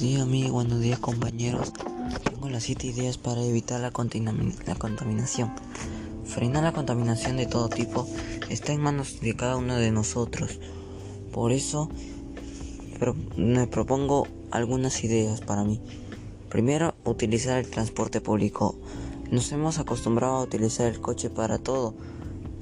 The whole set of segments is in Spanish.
días amigos, buenos días compañeros. Tengo las 7 ideas para evitar la, la, contaminación. Frenar la contaminación de todo tipo está en manos de cada uno de nosotros. Por eso me propongo algunas ideas para mí. Primero, utilizar el transporte público. Nos hemos acostumbrado a utilizar el coche para todo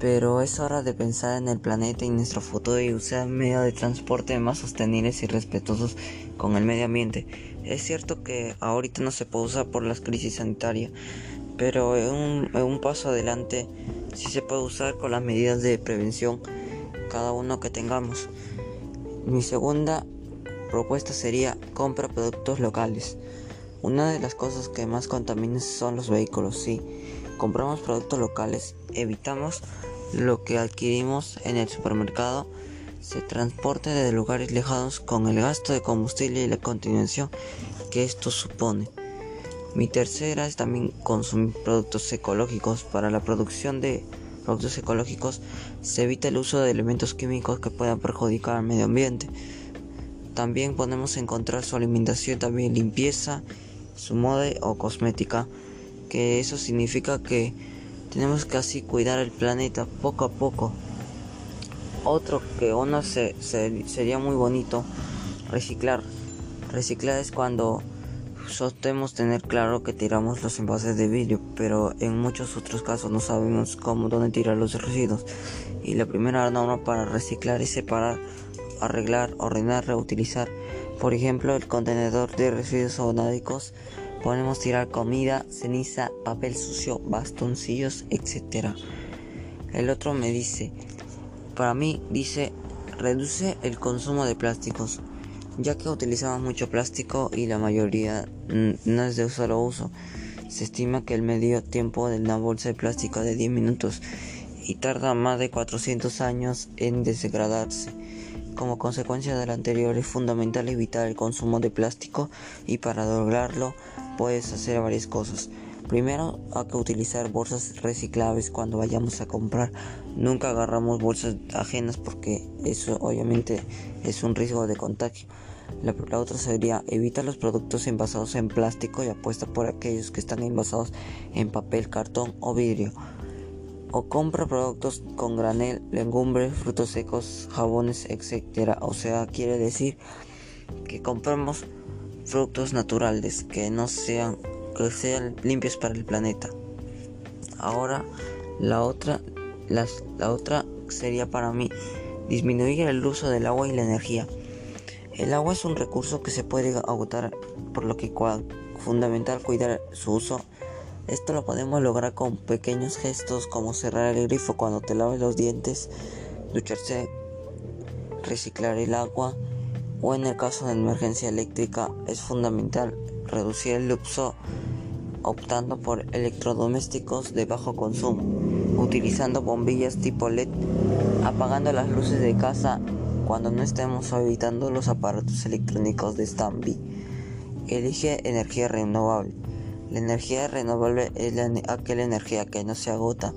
pero es hora de pensar en el planeta y nuestro futuro y usar medios de transporte más sostenibles y respetuosos con el medio ambiente. Es cierto que ahorita no se puede usar por las crisis sanitarias, pero en un, un paso adelante sí se puede usar con las medidas de prevención cada uno que tengamos. Mi segunda propuesta sería compra productos locales. Una de las cosas que más contaminan son los vehículos, sí. Compramos productos locales, evitamos lo que adquirimos en el supermercado se transporte de lugares lejanos con el gasto de combustible y la continuación que esto supone. Mi tercera es también consumir productos ecológicos. Para la producción de productos ecológicos se evita el uso de elementos químicos que puedan perjudicar al medio ambiente. También podemos encontrar su alimentación, también limpieza, su moda o cosmética, que eso significa que tenemos que así cuidar el planeta poco a poco. Otro que uno se, sería muy bonito, reciclar. Reciclar es cuando sostemos tener claro que tiramos los envases de vidrio, pero en muchos otros casos no sabemos cómo, dónde tirar los residuos. Y la primera norma para reciclar es separar, arreglar, ordenar, reutilizar. Por ejemplo, el contenedor de residuos onádicos Podemos tirar comida, ceniza, papel sucio, bastoncillos, etc. El otro me dice, para mí dice, reduce el consumo de plásticos, ya que utilizamos mucho plástico y la mayoría no es de solo uso. Se estima que el medio tiempo de una bolsa de plástico de 10 minutos y tarda más de 400 años en degradarse. Como consecuencia de lo anterior es fundamental evitar el consumo de plástico y para lograrlo puedes hacer varias cosas. Primero hay que utilizar bolsas reciclables cuando vayamos a comprar. Nunca agarramos bolsas ajenas porque eso obviamente es un riesgo de contagio. La, otra sería evitar los productos envasados en plástico y apuesta por aquellos que están envasados en papel, cartón o vidrio. O compra productos con granel, legumbres, frutos secos, jabones, etc. O sea, quiere decir que compramos frutos naturales que no sean que sean limpios para el planeta. Ahora la otra la otra sería para mí disminuir el uso del agua y la energía. El agua es un recurso que se puede agotar, por lo que es fundamental cuidar su uso. Esto lo podemos lograr con pequeños gestos como cerrar el grifo cuando te laves los dientes, ducharse, reciclar el agua, o en el caso de emergencia eléctrica es fundamental reducir el uso optando por electrodomésticos de bajo consumo, utilizando bombillas tipo LED, apagando las luces de casa cuando no estemos evitando los aparatos electrónicos de standby. Elige energía renovable. La energía renovable es aquella energía que no se agota.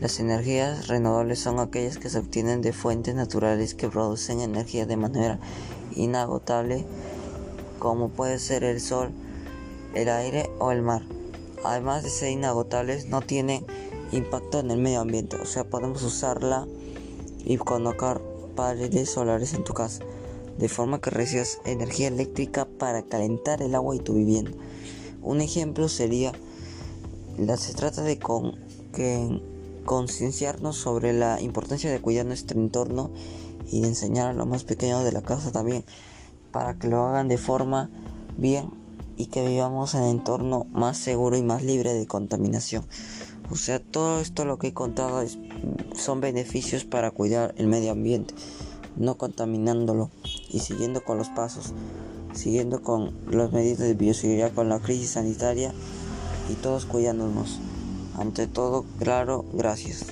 Las energías renovables son aquellas que se obtienen de fuentes naturales que producen energía de manera inagotable como puede ser el sol, el aire o el mar. Además de ser inagotables, no tienen impacto en el medio ambiente, o sea, podemos usarla y colocar paneles solares en tu casa, de forma que recibas energía eléctrica para calentar el agua y tu vivienda. Un ejemplo sería, se trata de con, que concienciarnos sobre la importancia de cuidar nuestro entorno y de enseñar a los más pequeños de la casa también para que lo hagan de forma bien y que vivamos en un entorno más seguro y más libre de contaminación. O sea, todo esto lo que he contado es, son beneficios para cuidar el medio ambiente, no contaminándolo y siguiendo con los pasos, siguiendo con las medidas de bioseguridad con la crisis sanitaria y todos cuidándonos. Ante todo, claro, gracias.